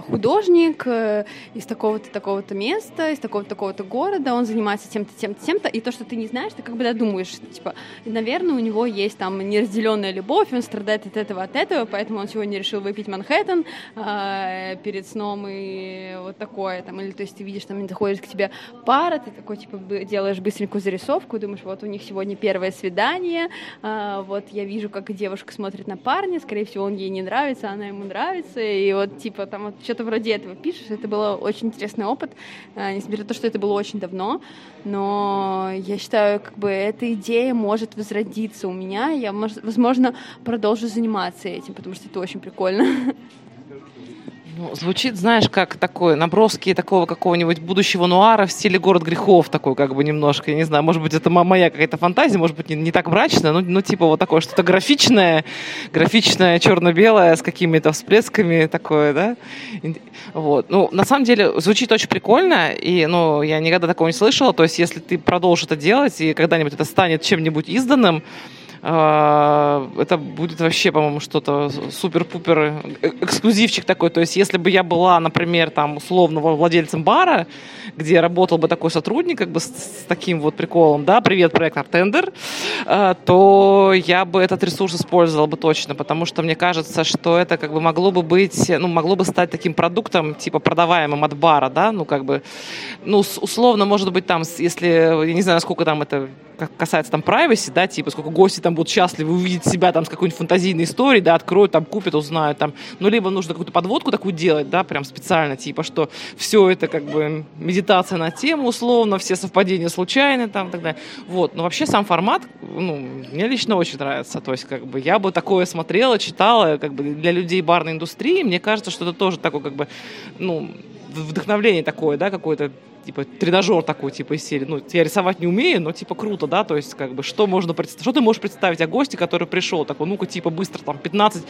художник э, из такого-то такого-то места, из такого-то такого-то города, он занимается тем-то, тем-то, тем-то, и то, что ты не знаешь, ты как бы додумаешь, типа, наверное, у него есть там неразделенная любовь, он страдает от этого, от этого, поэтому он сегодня решил выпить Манхэттен э, перед сном и вот такое, там, или то есть ты видишь, там заходит к тебе пара, ты такой, типа, делаешь быстренькую зарисовку, думаешь, вот у них сегодня первое свидание, э, вот я вижу, как девушка смотрит на парня, скорее всего, он ей не нравится, она ему нравится, и вот, типа, типа там вот что-то вроде этого пишешь. Это был очень интересный опыт, э, несмотря на то, что это было очень давно. Но я считаю, как бы эта идея может возродиться у меня. Я, возможно, продолжу заниматься этим, потому что это очень прикольно. Ну, звучит, знаешь, как такое, наброски такого какого-нибудь будущего нуара в стиле «Город грехов», такой как бы немножко, я не знаю, может быть, это моя какая-то фантазия, может быть, не, не так мрачная, но, ну, типа вот такое что-то графичное, графичное, черно-белое, с какими-то всплесками такое, да? Вот. Ну, на самом деле, звучит очень прикольно, и, ну, я никогда такого не слышала, то есть, если ты продолжишь это делать, и когда-нибудь это станет чем-нибудь изданным, это будет вообще, по-моему, что-то супер-пупер э, эксклюзивчик такой. То есть, если бы я была, например, там, условно, владельцем бара, где работал бы такой сотрудник, как бы с, с таким вот приколом, да, привет, проект Артендер, а, то я бы этот ресурс использовала бы точно, потому что мне кажется, что это как бы могло бы быть, ну, могло бы стать таким продуктом, типа, продаваемым от бара, да, ну, как бы, ну, условно, может быть, там, если, я не знаю, насколько там это касается там privacy, да, типа, сколько гости там будут счастливы увидеть себя там с какой-нибудь фантазийной историей, да, откроют, там, купят, узнают, там, ну, либо нужно какую-то подводку такую делать, да, прям специально, типа, что все это как бы медитация на тему, условно, все совпадения случайны, там, и так далее. Вот, но вообще сам формат, ну, мне лично очень нравится, то есть, как бы, я бы такое смотрела, читала, как бы, для людей барной индустрии, мне кажется, что это тоже такой, как бы, ну, вдохновление такое, да, какое-то типа тренажер такой, типа из серии. Ну, я рисовать не умею, но типа круто, да, то есть как бы что можно представить, что ты можешь представить о госте, который пришел, такой, ну-ка, типа быстро, там, 15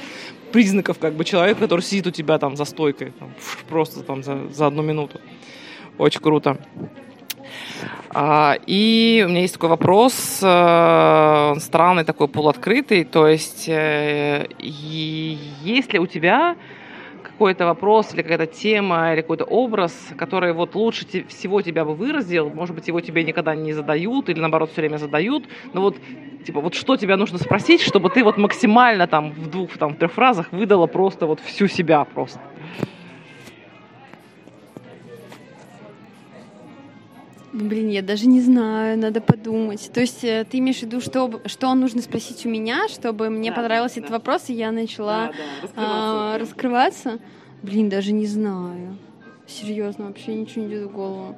признаков как бы человека, который сидит у тебя там за стойкой, там, просто там за, за одну минуту. Очень круто. А, и у меня есть такой вопрос, э, странный такой, полуоткрытый, то есть э, есть ли у тебя какой-то вопрос или какая-то тема или какой-то образ, который вот лучше всего тебя бы выразил, может быть, его тебе никогда не задают или наоборот все время задают, но вот типа вот что тебя нужно спросить, чтобы ты вот максимально там в двух, там в трех фразах выдала просто вот всю себя просто. Блин, я даже не знаю, надо подумать. То есть э, ты имеешь в виду, что, что нужно спросить у меня, чтобы мне да, понравился да. этот вопрос, и я начала да, да. Раскрываться. А, раскрываться? Блин, даже не знаю. Серьезно, вообще ничего не идет в голову.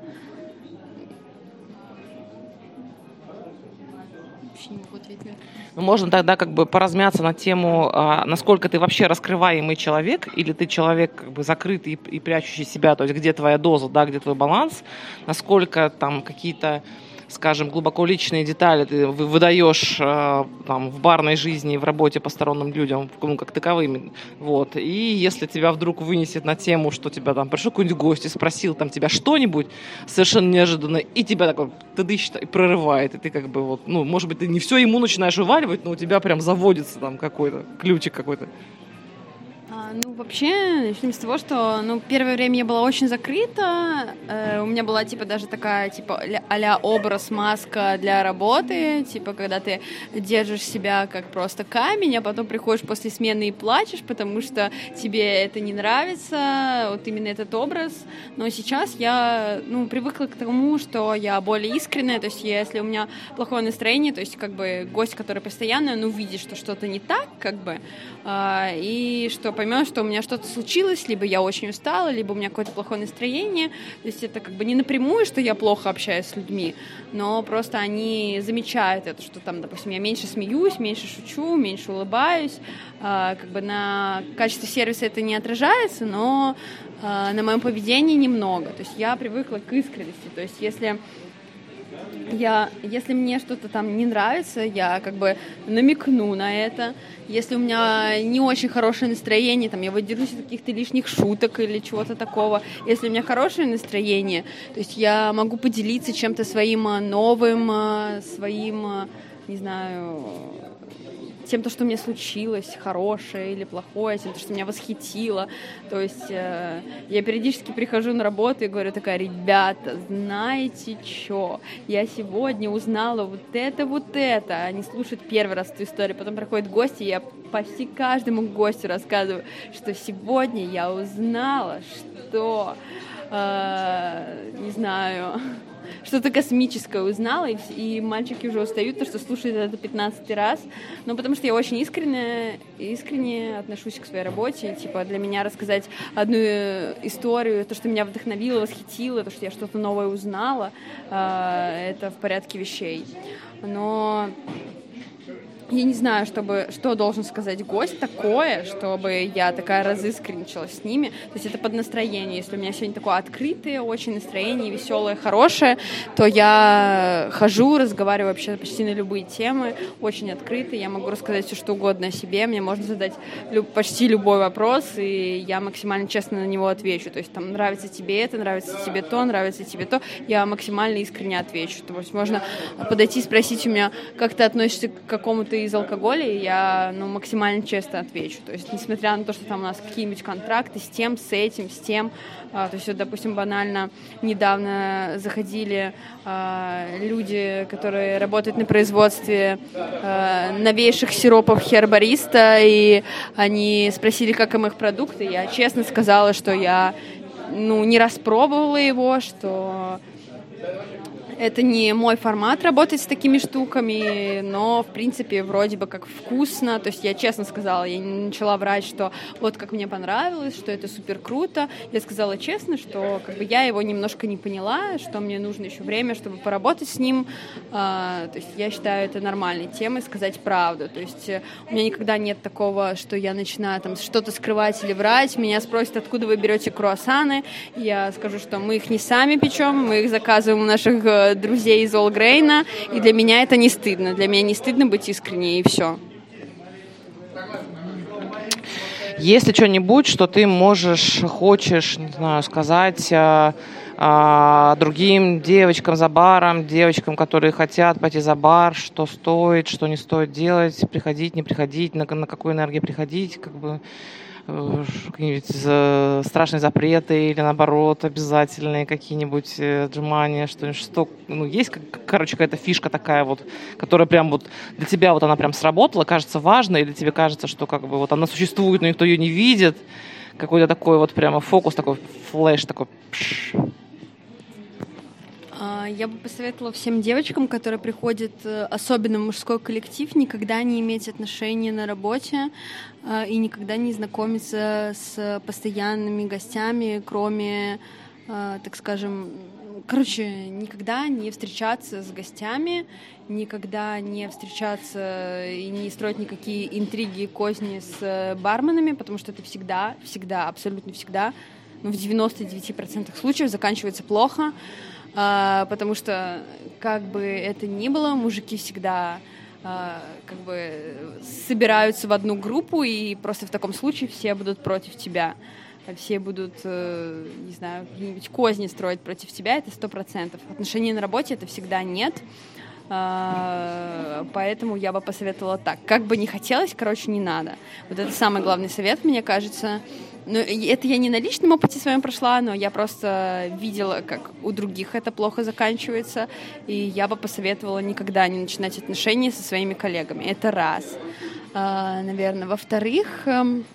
Можно тогда как бы поразмяться на тему, а, насколько ты вообще раскрываемый человек, или ты человек как бы закрытый и прячущий себя, то есть где твоя доза, да, где твой баланс, насколько там какие-то скажем, глубоко личные детали ты выдаешь э, там, в барной жизни, в работе посторонним людям, ну, как таковыми. Вот. И если тебя вдруг вынесет на тему, что тебя там пришел какой-нибудь гость и спросил там тебя что-нибудь совершенно неожиданно, и тебя такой тыдыщ и прорывает, и ты как бы вот, ну, может быть, ты не все ему начинаешь уваливать, но у тебя прям заводится там какой-то ключик какой-то. Ну, вообще, начнем с того, что, ну, первое время я была очень закрыта. Э, у меня была, типа, даже такая, типа, а образ, маска для работы. Типа, когда ты держишь себя как просто камень, а потом приходишь после смены и плачешь, потому что тебе это не нравится, вот именно этот образ. Но сейчас я, ну, привыкла к тому, что я более искренняя. То есть, если у меня плохое настроение, то есть, как бы, гость, который постоянно, ну, видит, что что-то не так, как бы, э, и что поймет, что у меня что-то случилось, либо я очень устала, либо у меня какое-то плохое настроение. То есть это как бы не напрямую, что я плохо общаюсь с людьми, но просто они замечают это, что там, допустим, я меньше смеюсь, меньше шучу, меньше улыбаюсь. А, как бы на качестве сервиса это не отражается, но а, на моем поведении немного. То есть я привыкла к искренности. То есть если я, если мне что-то там не нравится, я как бы намекну на это. Если у меня не очень хорошее настроение, там я выдержусь от каких-то лишних шуток или чего-то такого. Если у меня хорошее настроение, то есть я могу поделиться чем-то своим а, новым, а, своим, а, не знаю, тем, то, что меня случилось, хорошее или плохое, тем, то, что меня восхитило. То есть э, я периодически прихожу на работу и говорю такая, ребята, знаете что? Я сегодня узнала вот это, вот это. Они слушают первый раз эту историю, потом приходят гости, и я почти каждому гостю рассказываю, что сегодня я узнала, что, э, не знаю, что-то космическое узнала, и, и мальчики уже устают, то, что слушают это 15 раз. Ну, потому что я очень искренне, искренне отношусь к своей работе. Типа, для меня рассказать одну э, историю, то, что меня вдохновило, восхитило, то, что я что-то новое узнала, э, это в порядке вещей. Но я не знаю, чтобы, что должен сказать гость такое, чтобы я такая разыскренничала с ними. То есть это под настроение. Если у меня сегодня такое открытое, очень настроение, веселое, хорошее, то я хожу, разговариваю вообще почти на любые темы, очень открытый. Я могу рассказать все, что угодно о себе. Мне можно задать люб, почти любой вопрос, и я максимально честно на него отвечу. То есть там нравится тебе это, нравится тебе то, нравится тебе то. Я максимально искренне отвечу. То есть можно подойти и спросить у меня, как ты относишься к какому-то из алкоголя, я ну, максимально честно отвечу. То есть, несмотря на то, что там у нас какие-нибудь контракты с тем, с этим, с тем, а, то есть, вот, допустим, банально недавно заходили а, люди, которые работают на производстве а, новейших сиропов Хербариста, и они спросили, как им их продукты. Я честно сказала, что я ну, не распробовала его, что это не мой формат работать с такими штуками, но, в принципе, вроде бы как вкусно. То есть я честно сказала, я не начала врать, что вот как мне понравилось, что это супер круто. Я сказала честно, что как бы я его немножко не поняла, что мне нужно еще время, чтобы поработать с ним. А, то есть я считаю это нормальной темой сказать правду. То есть э, у меня никогда нет такого, что я начинаю там что-то скрывать или врать. Меня спросят, откуда вы берете круассаны. Я скажу, что мы их не сами печем, мы их заказываем у наших э, друзей из Олгрейна, и для меня это не стыдно. Для меня не стыдно быть искренней, и все. Есть ли что-нибудь, что ты можешь, хочешь, не знаю, сказать а, а, другим девочкам за баром, девочкам, которые хотят пойти за бар, что стоит, что не стоит делать, приходить, не приходить, на, на какую энергию приходить, как бы Э, какие-нибудь страшные запреты или наоборот обязательные какие-нибудь э, отжимания, что что ну есть короче какая-то фишка такая вот, которая прям вот для тебя вот она прям сработала, кажется важной, или тебе кажется, что как бы вот она существует, но никто ее не видит, какой-то такой вот прямо фокус такой флеш такой. А, я бы посоветовала всем девочкам, которые приходят, э, особенно в мужской коллектив, никогда не иметь отношения на работе и никогда не знакомиться с постоянными гостями, кроме, а, так скажем, короче, никогда не встречаться с гостями, никогда не встречаться и не строить никакие интриги и козни с барменами, потому что это всегда, всегда, абсолютно всегда, ну, в 99% случаев заканчивается плохо потому что как бы это ни было, мужики всегда как бы собираются в одну группу, и просто в таком случае все будут против тебя. Все будут, э, не знаю, какие-нибудь козни строить против тебя, это сто процентов. Отношений на работе это всегда нет. А, поэтому я бы посоветовала так. Как бы не хотелось, короче, не надо. Вот это самый главный совет, мне кажется. Ну, это я не на личном опыте своем прошла, но я просто видела, как у других это плохо заканчивается, и я бы посоветовала никогда не начинать отношения со своими коллегами. Это раз. А, наверное. Во-вторых, эм,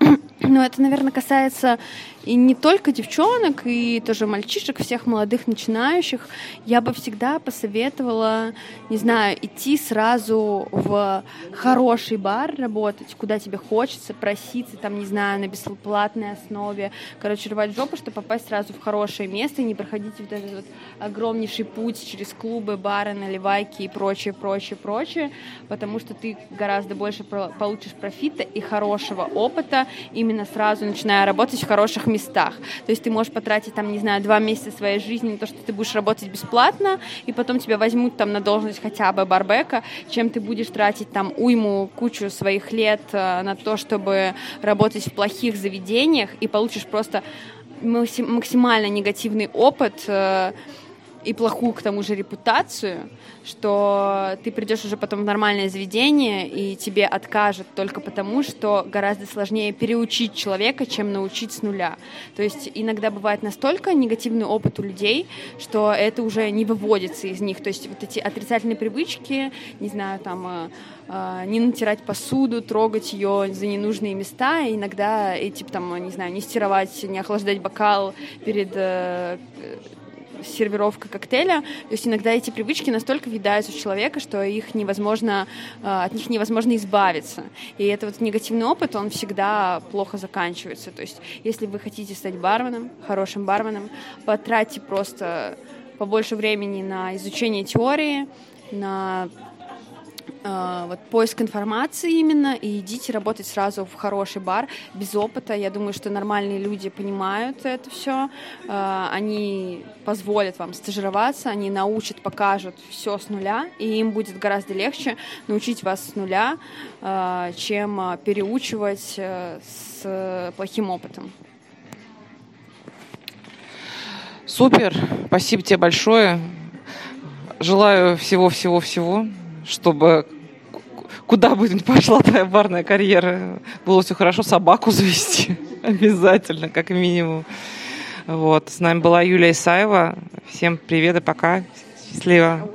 ну, это, наверное, касается и не только девчонок, и тоже мальчишек, всех молодых начинающих, я бы всегда посоветовала, не знаю, идти сразу в хороший бар работать, куда тебе хочется, проситься, там, не знаю, на бесплатной основе, короче, рвать жопу, чтобы попасть сразу в хорошее место и не проходить вот этот вот огромнейший путь через клубы, бары, наливайки и прочее, прочее, прочее, потому что ты гораздо больше получишь профита и хорошего опыта, именно сразу начиная работать в хороших местах. То есть ты можешь потратить там, не знаю, два месяца своей жизни на то, что ты будешь работать бесплатно, и потом тебя возьмут там на должность хотя бы барбека, чем ты будешь тратить там уйму, кучу своих лет э, на то, чтобы работать в плохих заведениях, и получишь просто максимально негативный опыт, э, и плохую, к тому же, репутацию, что ты придешь уже потом в нормальное заведение, и тебе откажут только потому, что гораздо сложнее переучить человека, чем научить с нуля. То есть иногда бывает настолько негативный опыт у людей, что это уже не выводится из них. То есть вот эти отрицательные привычки, не знаю, там э, э, не натирать посуду, трогать ее за ненужные места, и иногда эти, там, не знаю, не стировать, не охлаждать бокал перед э, сервировка коктейля. То есть иногда эти привычки настолько въедаются в человека, что их невозможно, э, от них невозможно избавиться. И этот вот негативный опыт, он всегда плохо заканчивается. То есть если вы хотите стать барменом, хорошим барменом, потратьте просто побольше времени на изучение теории, на вот поиск информации именно, и идите работать сразу в хороший бар, без опыта. Я думаю, что нормальные люди понимают это все. Э, они позволят вам стажироваться, они научат, покажут все с нуля, и им будет гораздо легче научить вас с нуля, э, чем переучивать э, с плохим опытом. Супер, спасибо тебе большое. Желаю всего-всего-всего чтобы куда бы ни пошла твоя барная карьера, было все хорошо, собаку завести обязательно, как минимум. Вот. С нами была Юлия Исаева. Всем привет и пока. Счастливо.